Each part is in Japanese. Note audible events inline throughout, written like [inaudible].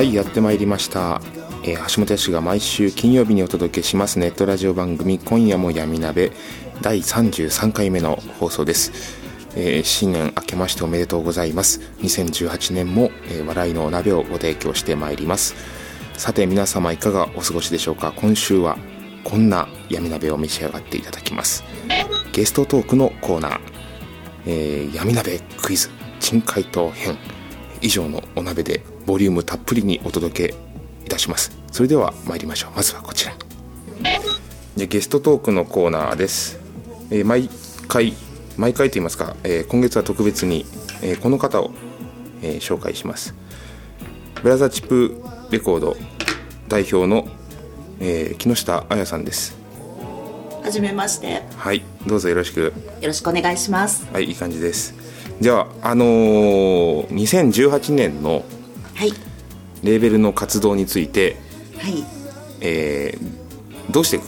はいやってまいりました、えー橋本康が毎週金曜日にお届けします。ネットラジオ番組「今夜も闇鍋」第33回目の放送です、えー新年明けましておめでとうございます。2018年も、えー笑いのお鍋をご提供してまいります。さて皆様いかがお過ごしでしょうか？今週はこんな闇鍋を召し上がっていただきます。ゲストトークのコーナー、えー闇鍋クイズ。珍回答編。以上のお鍋でボリュームたっぷりにお届けいたします。それでは参りましょう。まずはこちら。でゲストトークのコーナーです、えー毎回毎回と言いますか、えー今月は特別に、えーこの方を、えー紹介します。ブラザーチップレコード代表の、えー木下彩さんです。はじめまして。よはいどうぞよろしく。ろしくお願いします。はいいい感じですじゃああのー2018年のはい。レーベルの活動について、はい。えーどうしていく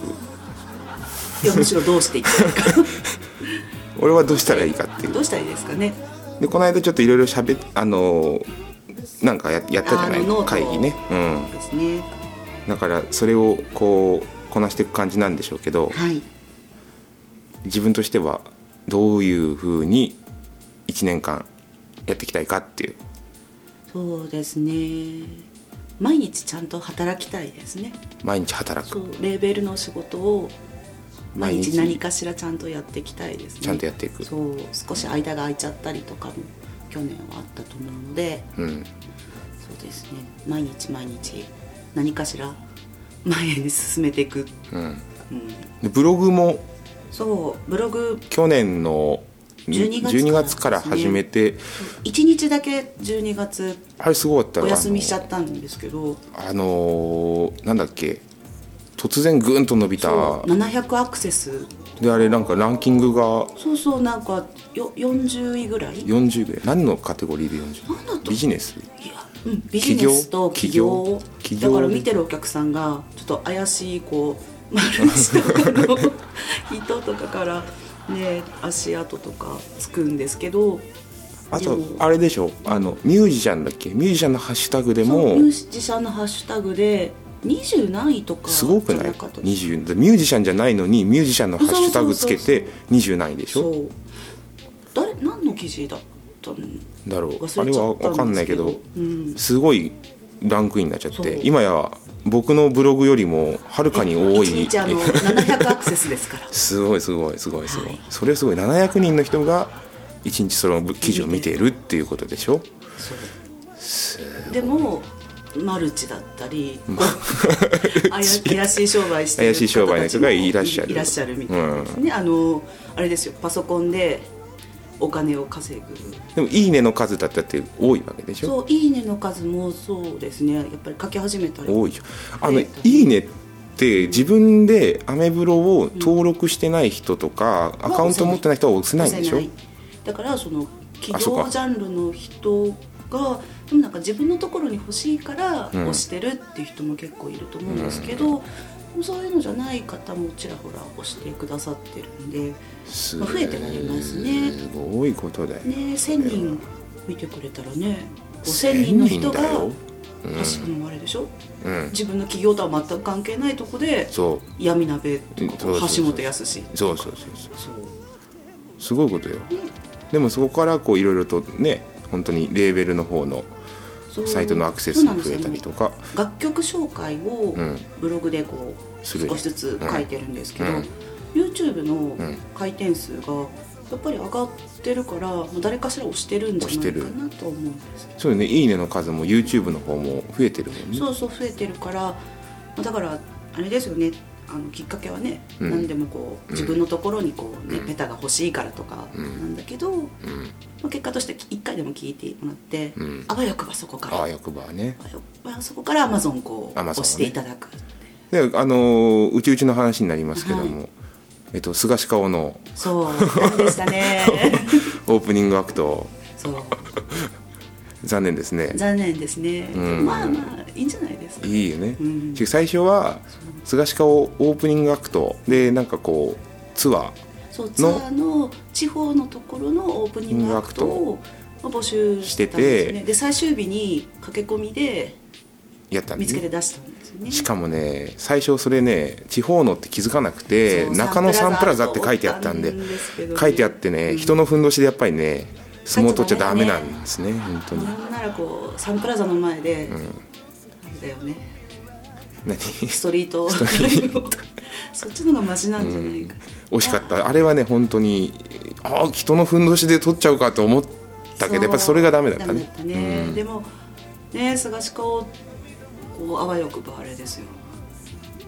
いや、むしろどうしていくか。[laughs] 俺はどうしたらいいかっていうどうしたらいいですかね。でこの間ちょっといろいろしゃべあのーなんかややったじゃない？会議ねうんですね。だからそれをこうこなしていく感じなんでしょうけどはい。自分としてはどういうふうに1年間やっていきたいかっていうそうですね。毎日ちゃんと働きたいですね。毎日働くレーベルの仕事を。毎毎日日何かしらちゃんとやっていきたいですね。ちゃんとやっていくそう、少し間が空いちゃったりとかも。去年はあったと思うので。うんそうですね。毎日毎日。何かしら。前に進めていく。うんうん。でブログもそう、ブログ去年の12 12月から始めて。1日だけ12月あれすごかったよお休みしちゃったんですけど。あのーなんだっけ。突然グーンと伸びた。そう。700アクセス。であれなんかランキングが。そうそうなんかよ40位ぐらい？い40ぐらい。何のカテゴリーで40なんだと。ビジネス？や、うん、ビジネスと企業？だから見てるお客さんがちょっと怪しいこう丸石とかの [laughs] かからね足跡とかつくんですけど。あとあれでしょ？あのミュージシャンだっけ？ミュージシャンのハッシュタグでも。ミュージシャンのハッシュタグで20何位とかすごくない？じゃかったです20ミュージシャンじゃないのにミュージシャンのハッシュタグつけて20何位でしょ？そう。誰何の記事だったのだろう？忘あれは分かんないけどうん。すごいランクインになっちゃって今や僕のブログよりもはるかに多い。1日あの700アクセスですから。[laughs] すごいすごいすごいすごい、はいそれはすごい。700人の人が1日その記事を見ているっていうことでしょ？そう。でもマルチだったり [laughs] 怪しい商売してる怪しい商売の人がいらっしゃる。いらっしゃるみたいなですね、あのあれですよ。パソコンでお金を稼ぐ。でも「いいね」の数だったって多いわけでしょ？そう「いいね」の数もそうですね。やっぱり書き始めたら多いあの「増えたいいね」って自分でアメブロを登録してない人とか、アカウント持ってない人は押せないんでしょ？だからその企業ジャンルの人がでもなんか自分のところに欲しいからうん。押してるっていう人も結構いると思うんですけど、そういうのじゃない方もちらほら押してくださってるんで、すまあ増えてはいますね。すごいことだよ、ね、1000人見てくれたらね5000人の人が1000人だよ確かにあれでしょ？うん。自分の企業とは全く関係ないとこでそう。闇鍋とか橋本康そうそうそうそう。そう。すごいことよ。でもそこからこういろいろとね本当にレーベルの方のサイトのアクセスが増えたりとか。楽曲紹介をうん。ブログでこう少しずつ書いてるんですけど、うん。YouTube のん。回転数がやっぱり上がってるからもう誰かしら押してるんじゃないかなと思うんですそうよね。いいねの数も YouTube の方も増えてるもんね。そうそう増えてるからまあだからあれですよねあのきっかけはね、うん。何でもこう自分のところにこうね、うん。ペタが欲しいからとかなんだけど、まあ、結果として1回でも聞いてもらって、うん。あわよくばそこから。ああ役場はね。あわよくばそこから Amazon こう Amazon をね。押していただく、であのうちうちの話になりますけども、えっと、菅氏顔のそうでしたね。[laughs] オープニングアクト。そう。残念ですね。残念ですね、うん。まあまあいいんじゃないですか。いいよね、うん。最初は菅氏顔オープニングアクトでなんかこうツアーそうツアーの地方のところのオープニングアクトをまあ募集してたんで最終日に駆け込みでやった見つけて出したんですよねしかもね最初それね地方のって気づかなくて中野サンプラザって書いてあったんでね書いてあってね、うん人のふんどしでやっぱりね相撲取っちゃダメなんですね本当になんならこうサンプラザの前で、あれだよね何？ストリート。トリそっちの方がマシなんじゃないか、惜しかった。あれはね本当にああ人のふんどしで取っちゃうかと思ったけどやっぱりそれがダメだったね。ダメだったね、でもね菅氏顔こうあわよくばあれですよ。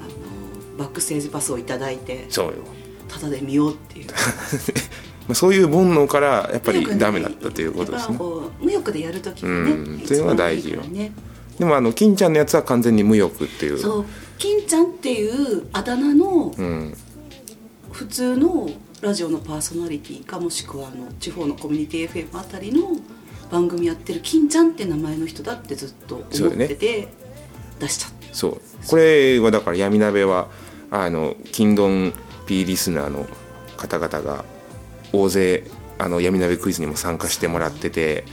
あのバックステージパスをいただいてそうよ。タダで見ようっていう。[laughs] まあそういう煩悩からやっぱりダメだったということですね。無欲でやるときにね、うん。それは大事よ。ねでもあの金ちゃんのやつは完全に無欲っていう。そう。金ちゃんっていうあだ名のうん。普通のラジオのパーソナリティかもしくはあの地方のコミュニティ FM あたりの番組やってる金ちゃんって名前の人だってずっと思ってて出しちゃった。そう。これはだから闇鍋はあの金ドン P リスナーの方々が大勢あの闇鍋クイズにも参加してもらってて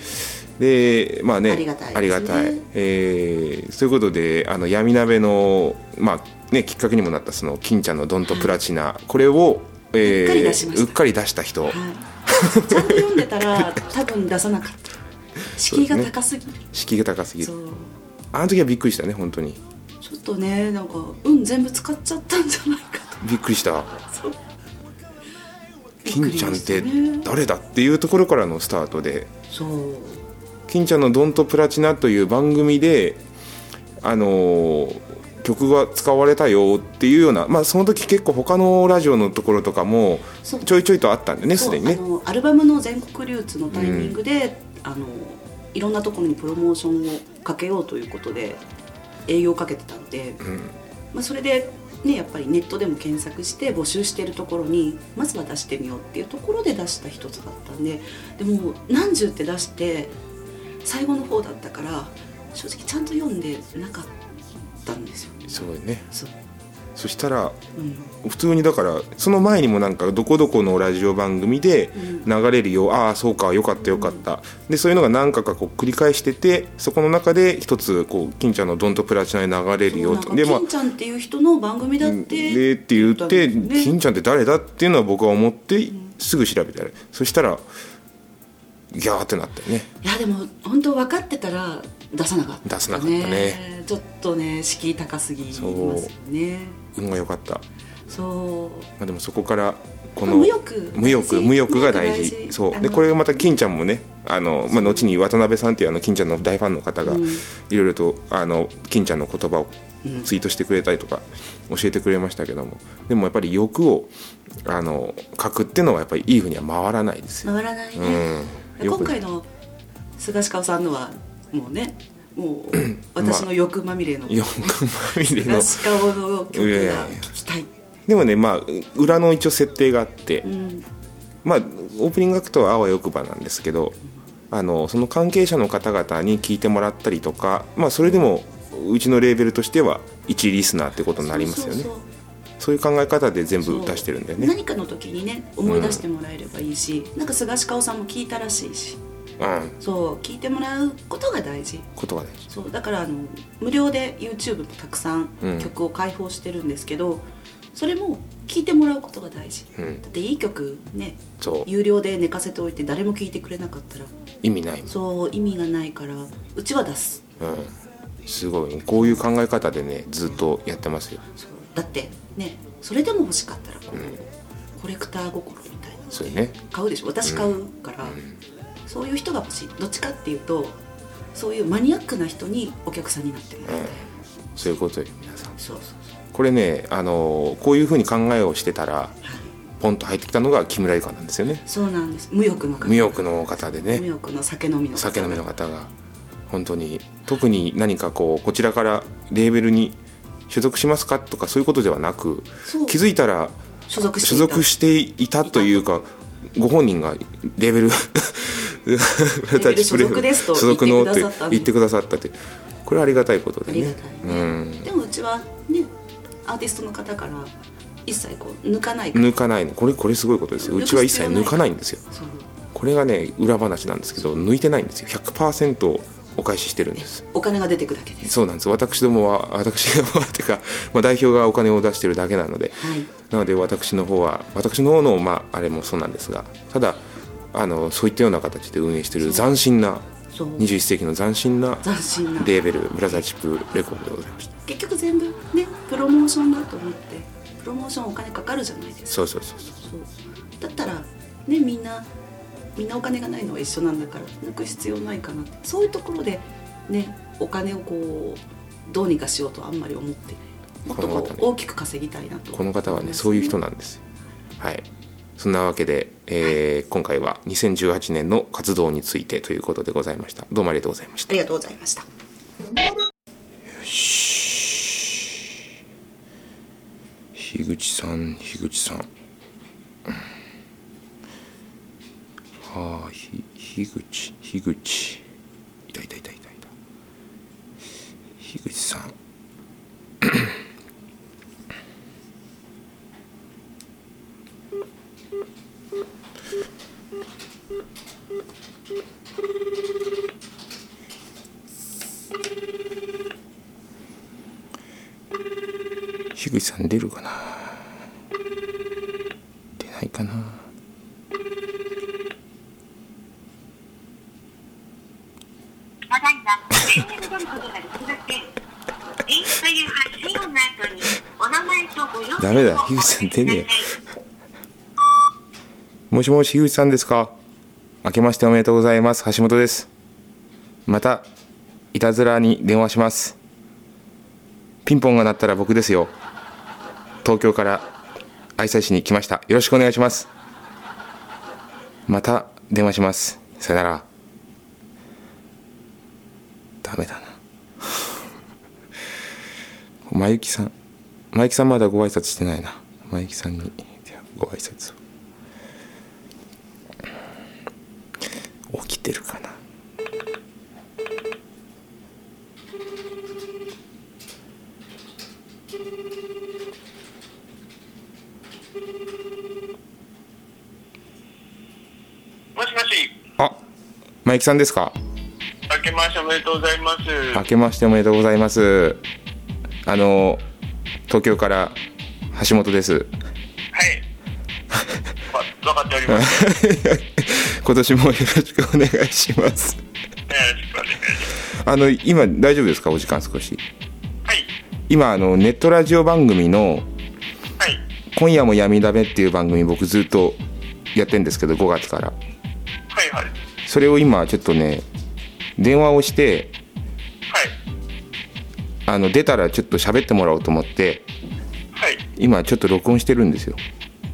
でまあねありがたいですね。ありがたい。えーそういうことであの闇鍋のまあねきっかけにもなったその金ちゃんのドンとプラチナ、これを、えーうっかり出した。人、はい、ちゃんと読んでたら多分出さなかった。[laughs] 敷居が高すぎる。敷居が高すぎる。あの時はびっくりしたね本当に。ちょっとねなんか運全部使っちゃったんじゃないかびっくりした。金ちゃんって誰だっていうところからのスタートで。そう金ちゃんの「ドンとプラチナ」という番組であのー曲が使われたよっていうようなまあその時結構他のラジオのところとかもちょいちょいとあったんでねすでにね。アルバムの全国流通のタイミングで、あのいろんなところにプロモーションをかけようということで営業をかけてたんで、まあ、それで、ね、やっぱりネットでも検索して募集しているところにまずは出してみようっていうところで出した一つだったんででも何十って出して最後の方だったから正直ちゃんと読んでなかったんですよ。そうよね。そう。そしたらうん。普通にだからその前にもなんかどこどこのラジオ番組で流れるよ、ああそうかよかったよかった、でそういうのが何回かこう繰り返しててそこの中で一つこう金ちゃんの「ドンとプラチナ」に流れるよなんかでまあ金ちゃんっていう人の番組だってでって言って、ね。金ちゃんって誰だっていうのは僕は思ってすぐ調べたら、そしたらギャーってなったよね。いやでも本当分かってたら出さなかった、出さなかったね。ちょっとね敷居高すぎますよね。運が良かった、まそう。あ、でもそこからこの無欲。無欲無欲が大事。そう。でこれがまた金ちゃんもねあの、まあ、後に渡辺さんっていうあの金ちゃんの大ファンの方がうん。いろいろとあの金ちゃんの言葉をツイートしてくれたりとか教えてくれましたけども。でもやっぱり欲をあの書くっていうのはやっぱりいいふうには回らないですよ、回らないね、うん、今回の菅氏顔さんのはもうねもう [clears throat] 私の欲まみれの欲まみれの菅の曲が聴きたい、でもねまあ裏の一応設定があって、うん、まあオープニングアクトはあわよくばなんですけどあのその関係者の方々に聞いてもらったりとかまあそれでもうちのレーベルとしては一リスナーってことになりますよね。そうそうそういう考え方で全そう。部出してるんだよね。何かの時にね思い出してもらえればいいし、なんか菅氏顔さんも聞いたらしいし。うんそう聞いてもらうことが大事。ことが大事。そうだからあの無料で YouTube もたくさんうん。曲を開放してるんですけど、それも聞いてもらうことが大事、うん。だっていい曲ねそう。有料で寝かせておいて誰も聞いてくれなかったら。意味ないそう意味がないからうちは出す。うん、すごいこういう考え方でねずっとやってますよ。そうだってねそれでも欲しかったらこう、コレクター心みたいなそうよね。買うでしょ？私買うから、そういう人が欲しい。どっちかっていうとそういうマニアックな人にお客さんになってもらいたい、そういうことよ皆さん。そうそうそう。これねあのこういうふうに考えをしてたらはい。ポンと入ってきたのが木村ゆかなんですよね。そうなんです。無欲の方。無欲の方で無ね欲の酒飲みの方。酒飲みの方が本当に特に何かこうこちらからレーベルに所属しますかとかそういうことではなく気づいたら所属して所いたというかご本人がレーベル [laughs] ル所属ですと所属のって言ってくださったってこれはありがたいことでね。ね。うん。でもうちはねアーティストの方から一切こう抜かない抜かないの。これこれすごいことですよ。うちは一切抜かないんですよ。これがね裏話なんですけど抜いてないんですよ。100%お返ししてるんです。お金が出てくだけです。そうなんです。私どもは私どもはっ [laughs] ていうか、まあ、代表がお金を出してるだけなので。はい。なので私の方は私の方のまああれもそうなんですが。ただあのそういったような形で運営している斬新なそう。21世紀の斬新なレーベルブラザーチップレコードでございました。結局全部ねプロモーションだと思ってプロモーションお金かかるじゃないですか。そうそうそう。そう。だったらねみんなみんなお金がないのは一緒なんだから抜く必要ないかな。ってそういうところでねお金をこうどうにかしようとはあんまり思ってもっとこう大きく稼ぎたいなと。この方はねそういう人なんですはい。そんなわけで、えー今回は2018年の活動についてということでございました。どうもありがとうございました。ありがとうございました。樋口さん樋口さんはあひ樋口樋口いたいたいたいたいた樋口さん。樋口さん出るかな？出ないかな話題は電話に出ることができません。ピーという発信音の後にお名前とご用ダメだ。樋口さん出ねえもしもし樋口さんですか？明けましておめでとうございます。橋本です。またいたずらに電話します。ピンポンが鳴ったら僕ですよ。東京から愛妻市に来ました。よろしくお願いします。また電話します。さよなら。ダメだな。まゆきさん。まゆきさんまだご挨拶してないな。まゆきさんにじゃあご挨拶を。起きてるかな。もしもし、あまゆきさんですか？明けましておめでとうございます。明けましておめでとうございます。あの東京から橋本ですはい。[laughs] わ、分かっております。[laughs] 今年もよろしくお願いしますお願いします。あの今大丈夫ですか？お時間少しはい。今あのネットラジオ番組のはい。「今夜も闇だめ」っていう番組僕ずっとやってんですけど5月からはいはい。それを今ちょっとね電話をしてはい。あの出たらちょっと喋ってもらおうと思ってはい。今ちょっと録音してるんですよ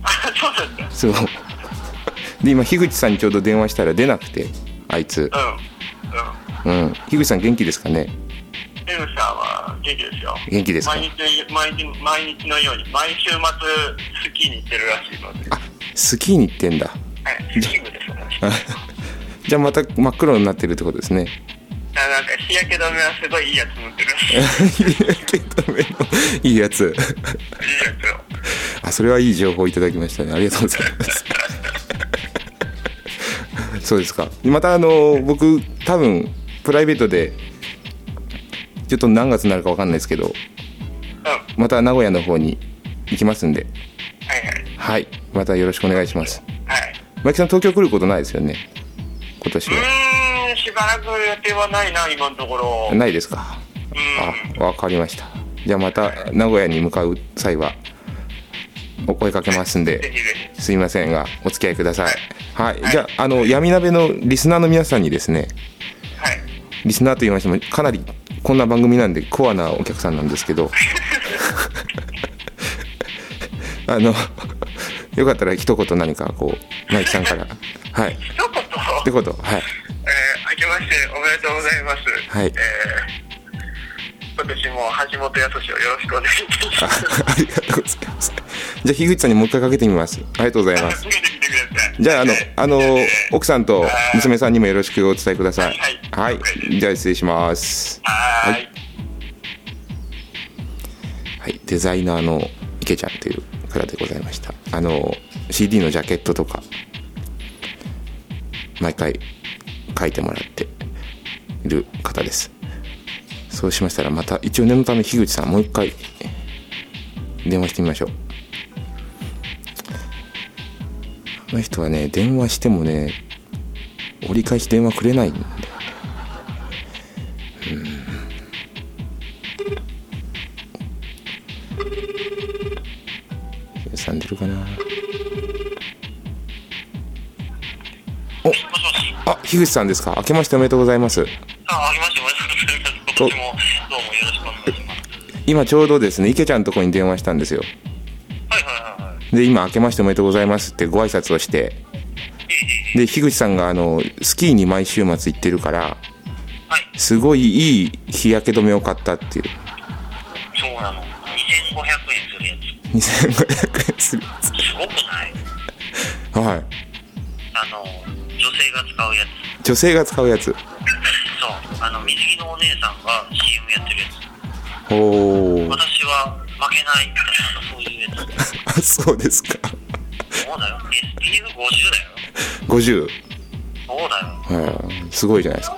あ、[laughs] そうなんだ。そうで今樋口さんにちょうど電話したら出なくてあいつうん。うん。うん樋口さん元気ですかね？エムさんは元気ですよ。元気ですか？毎日、毎日、毎日のように、毎週末スキーに行ってるらしいので。あスキーに行ってんだはい。スキー部です、私。[laughs] じゃあまた真っ黒になってるってことですねあなんか日焼け止めはすごいいいやつ塗ってる [laughs] 日焼け止めのいいやつつを。あそれはいい情報いただきましたねありがとうございますそうですかまたあの僕多分プライベートでちょっと何月になるか分かんないですけどうん。また名古屋の方に行きますんではいはい。はいまたよろしくお願いしますはい。マキさん東京来ることないですよね？今年うはばらく予定はないな、今のところ。ないですか？うん。あわかりました。じゃあまた名古屋に向かう際はお声かけますんで。すいませんがお付き合いください。はい。じゃああの闇鍋のリスナーの皆さんにですねはい。リスナーと言いましてもかなりこんな番組なんでコアなお客さんなんですけど。[laughs] あのよかったら一言何かこうマイキさんから。はい。一言？ってことはい。えけましておめでとうございます。はい。えー、今年も橋本康をよろしくお願いしあます。[laughs] ありがとうございます。じゃあ樋口さんにもう一回かけてみます。ありがとうございます。じゃああのえーあのえー奥さんと娘さんにもよろしくお伝えください。ははい。い。じゃあ失礼します。はーい。はい、デザイナーの池ちゃんという方でございました。あの CD のジャケットとか毎回書いてもらっている方です。そうしましたらまた一応念のため樋口さんもう一回電話してみましょう。あの人はね電話してもね折り返し電話くれないんだよね。樋口さん出るかな。あ樋口さんですか？明けましておめでとうございますあ、ありましておめでとうございます。今年もどうもよろしくお願いします。今ちょうどですね池ちゃんのとこに電話したんですよはいはいはいはい。で今明けましておめでとうございますってご挨拶をしてで樋口さんがあのスキーに毎週末行ってるからはい。すごいいい日焼け止めを買ったっていうそうなの。2500円するや2500円するやつ。すごくない？つはいあの、が使うやつ。女性が使うやつそう。あの、水着のお姉さんが CM やってるやつ。おお私は負けないみたいな、そういうやつ。[laughs] あそうですかそうだよ。SPF50 だよ。50そうだよ。はいすごいじゃないですか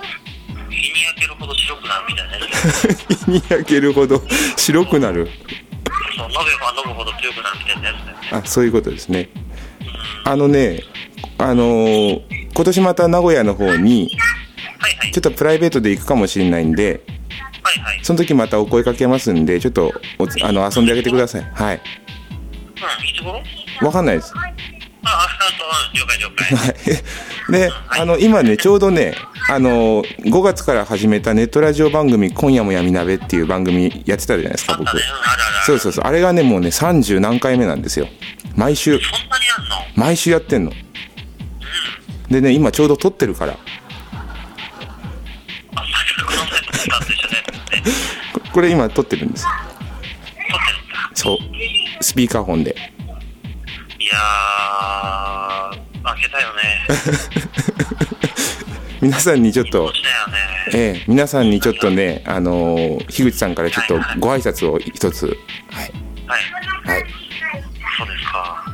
日に焼けるほど白くなるみたいなやつ。[laughs] 日に焼けるほど白くなるそう、飲めば飲むほど強くなるみたいなやつだよね。あそういうことですねあのねあのー今年また名古屋の方にちょっ。とプライベートで行くかもしれないんで。その時またお声かけますんでちょっとあの遊んであげてください。はい。うん、わかんないです。あ、あ、あと、了解了解。はい。[laughs] であの今ねちょうどねあの5月から始めたネットラジオ番組「今夜も闇鍋」っていう番組やってたじゃないですか僕。そうそうそう。あれがねもうね30何回目なんですよ。毎週。そんなにあんの？毎週やってんのでね今ちょうど撮ってるから [laughs] これ今撮ってるんですよ撮ってるんだ。そうスピーカーフォンでいやー、負けたよね。[laughs] 皆さんにちょっと。ええ皆さんにちょっとねあのー樋口さんからちょっとご挨拶を一つはいはい。はいそうですか。わ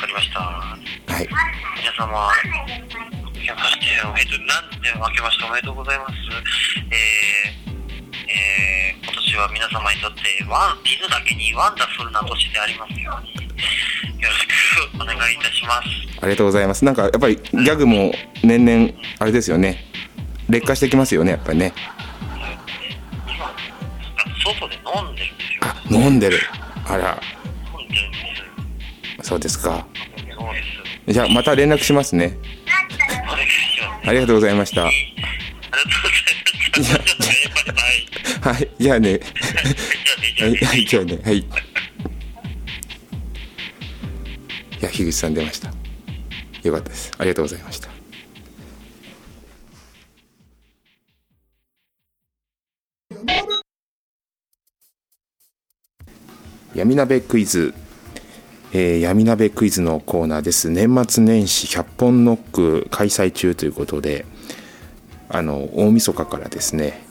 かりました。はい皆様、明けましておめでとう、なんで明けましておめでとうございます。えー、えー、今年は皆様にとってワン、犬だけにワンダフルな年でありますように、よろしくお願いいたします。ありがとうございますなんかやっぱりギャグも年々あれですよね劣化してきますよねやっぱりね外で飲んでるんですよ。あ飲んでるあら飲んでるんです。そうですか。じゃあまた連絡しますね。ありがとうございましたありがとうございました。はいじゃあねじゃあね、じゃあね。はいはいじゃあねはいいや樋口さん出ましたよかったですありがとうございました闇鍋クイズ、えー闇鍋クイズのコーナーです年末年始100本ノック開催中ということであの大晦日からですね、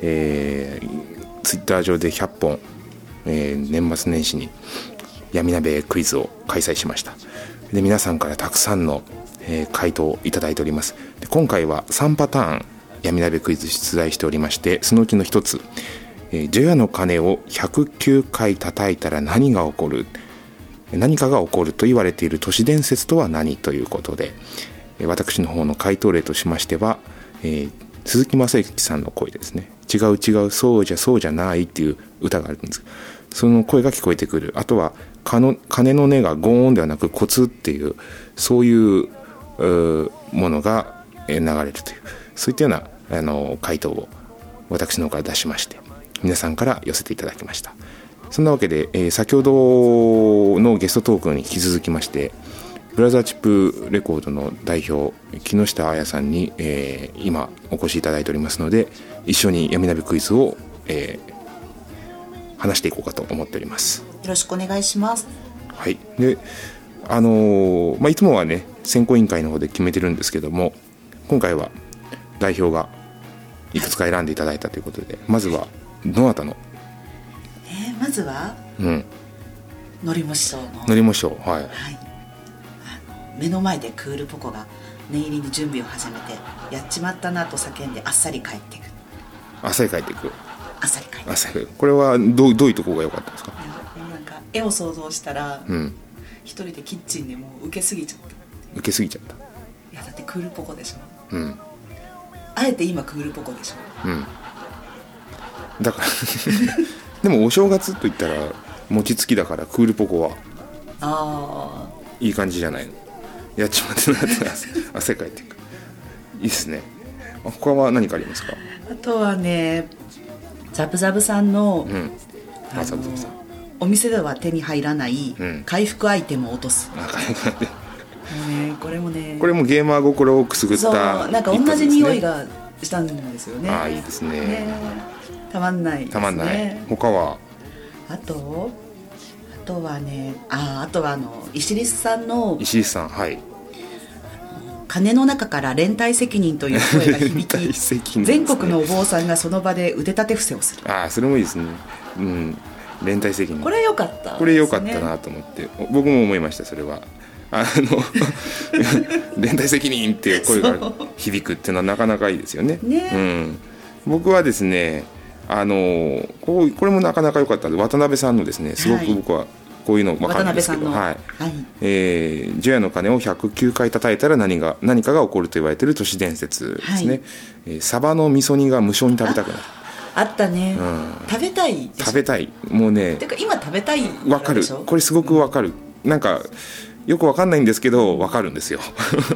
えー、ツイッター上で100本、えー年末年始に闇鍋クイズを開催しましたで皆さんからたくさんの、えー回答をいただいておりますで今回は3パターン闇鍋クイズ出題しておりましてそのうちの1つ「えー除夜の鐘を109回叩いたら何が起こる?」何かが起こると言われている都市伝説とは何ということで私の方の回答例としましては、えー、鈴木雅之さんの声ですね。違う違うそうじゃそうじゃないっていう歌があるんです。その声が聞こえてくる。あとは鐘の音がゴーンではなくコツっていうそういうものが流れるというそういったようなあの回答を私の方から出しまして皆さんから寄せていただきました。そんなわけで、えー、先ほどのゲストトークに引き続きましてブラザーチップレコードの代表木下彩さんに、えー、今お越しいただいておりますので一緒に闇鍋クイズを、えー、話していこうかと思っております。よろしくお願いします。はい。であのー、まあ、いつもはね選考委員会の方で決めてるんですけども今回は代表がいくつか選んでいただいたということでまずはどなたのえー、まずはうん。のりも師匠の。のりも師匠はい、はい、あの目の前でクールポコが念入りに準備を始めてやっちまったなと叫んであっさり帰っていく。あっさり帰っていく。あっさり帰っていくこれはどうどういうところが良かったですか？なんか絵を想像したら、うん、一人でキッチンでもう受けすぎちゃった。受けすぎちゃった。いやだってクールポコでしょ。うん。あえて今クールポコでしょ。うん。だからでもお正月といったら餅つきだからクールポコは。ああいい感じじゃないの。やっちまってなって汗かいていくいいっすね。他は何かありますか？あとはねザブザブさんの,、うん、あザブザブさん。お店では手に入らない回復アイテムを落とす、うん、ね、これもねこれもゲーマー心をくすぐった、ね、なんか同じ匂いがしたんですよね。ああいいですね、ね、たまんない、ね、たまんない。他は？あとあとはねああとはあの石リスさんの石リスさんはい。鐘の中から連帯責任という声が響き、[laughs] ね、全国のお坊さんがその場で腕立て伏せをする。ああそれもいいですね。うん。連帯責任。これ良かった、ね、これ良かったなと思って。僕も思いましたそれは。あの [laughs] 連帯責任っていう声が響くっていうのはなかなかいいですよね。ね。うん、僕はですねあのこうこれもなかなか良かったんで渡辺さんのですねすごく僕はこういうの分かるんですけど、はい。はい。えー、除夜の鐘を109回叩いたら何が何かが起こると言われている都市伝説ですね、はい、えー、サバの味噌煮が無償に食べたくなる。あったね、うん、食べたい食べたい。もうねてか今食べたいわかる。これすごくわかる、うん、なんかよくわかんないんですけどわかるんですよ。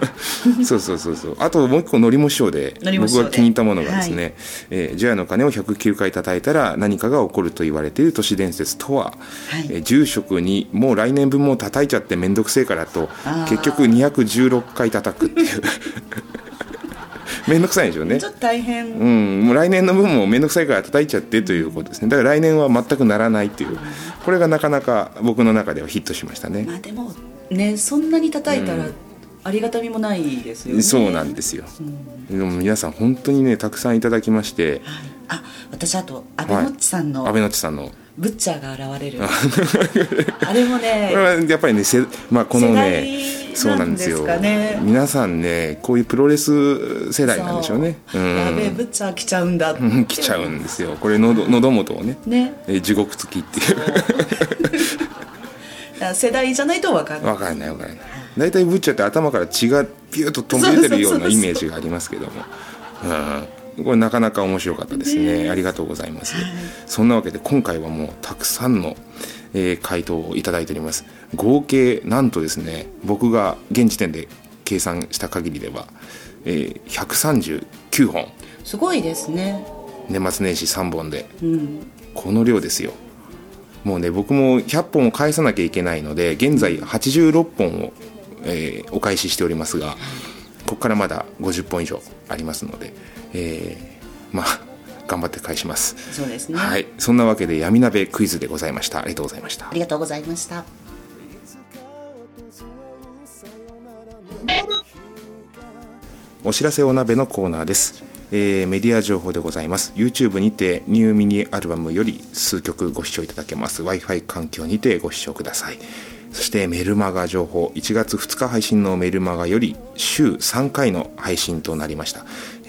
[laughs] そうそうそうそう。あともう一個のりも師匠で僕が気に入ったものがですね「えー、除夜の鐘を109回叩いたら何かが起こると言われている都市伝説とは、はい、えー、住職にもう来年分も叩いちゃって面倒くせえからと結局216回叩くっていう。[laughs] 面倒くさいんでしょうね。ちょっと大変。うん。もう来年の分も面倒くさいから叩いちゃってということですね。だから来年は全くならないっていう。これがなかなか僕の中ではヒットしましたね。まあでもねそんなに叩いたら、ありがたみもないですよね。そうなんですよ。うん、でも皆さん本当にねたくさんいただきまして、はい、あ私あと安倍のっちさんの、安倍のっちさんの。ブッチャーが現れる。あれもねこれはやっぱりねせ、まあ、このねそうなんですよ、ね、皆さんねこういうプロレス世代なんでしょうね。う、ん、やべえブッチャー来ちゃうんだ。来ちゃうんですよ。これのど喉元をねね。え地獄付きっていう世代じゃないと分かんない分かんない分かんない。大体ブッチャーって頭から血がピュッと飛び出てるようなイメージがありますけども。うん。これなかなか面白かったですね、ありがとうございます、はい、そんなわけで今回はもうたくさんの、えー、回答をいただいております。合計なんとですね僕が現時点で計算した限りでは、えー、139本。すごいですね。年末年始3本で、うん、この量ですよもうね僕も100本を返さなきゃいけないので現在86本を、えー、お返ししておりますがここからまだ50本以上ありますので、えー、まあ頑張って返します。そうですね。はい。そんなわけで闇鍋クイズでございました。ありがとうございました。ありがとうございました。お知らせお鍋のコーナーですえー、メディア情報でございます。YouTube にてニューミニアルバムより数曲ご視聴いただけます。Wi-Fi 環境にてご視聴ください。そしてメルマガ情報。1月2日配信のメルマガより週3回の配信となりました。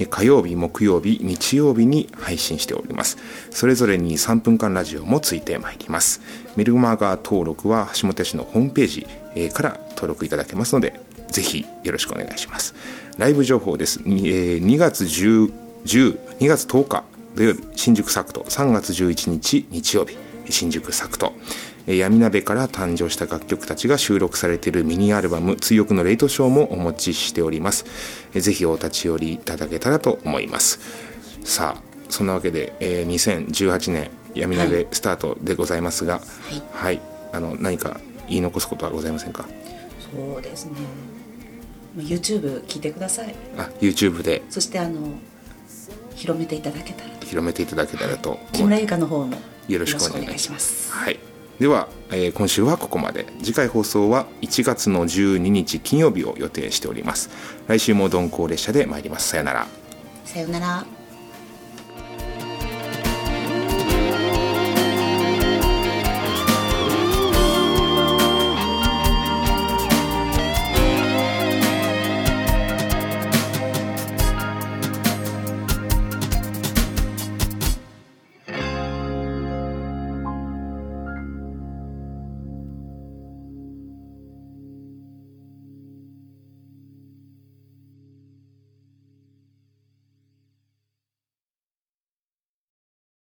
火曜日木曜日日曜日に配信しております。それぞれに3分間ラジオもついてまいります。メルマガ登録は橋本氏のホームページから登録いただけますのでぜひよろしくお願いします。ライブ情報です、にえー2月10 10 2月10日土曜日新宿サクト。3月11日日曜日新宿サクト。えー闇鍋から誕生した楽曲たちが収録されているミニアルバム「追憶のレイトショー」もお持ちしております。えーぜひお立ち寄りいただけたらと思います。さあそんなわけで、えー2018年闇鍋スタートでございますがはい、あの何か言い残すことはございませんか？そうですね。まあ YouTube 聞いてください。あ YouTube で。そしてあの広めていただけたらと。広めていただけたらと。木村ゆかの方もよろしくお願いします。はい、では、えー今週はここまで。次回放送は1月の12日金曜日を予定しております。来週も鈍行列車で参ります。さよなら。さようなら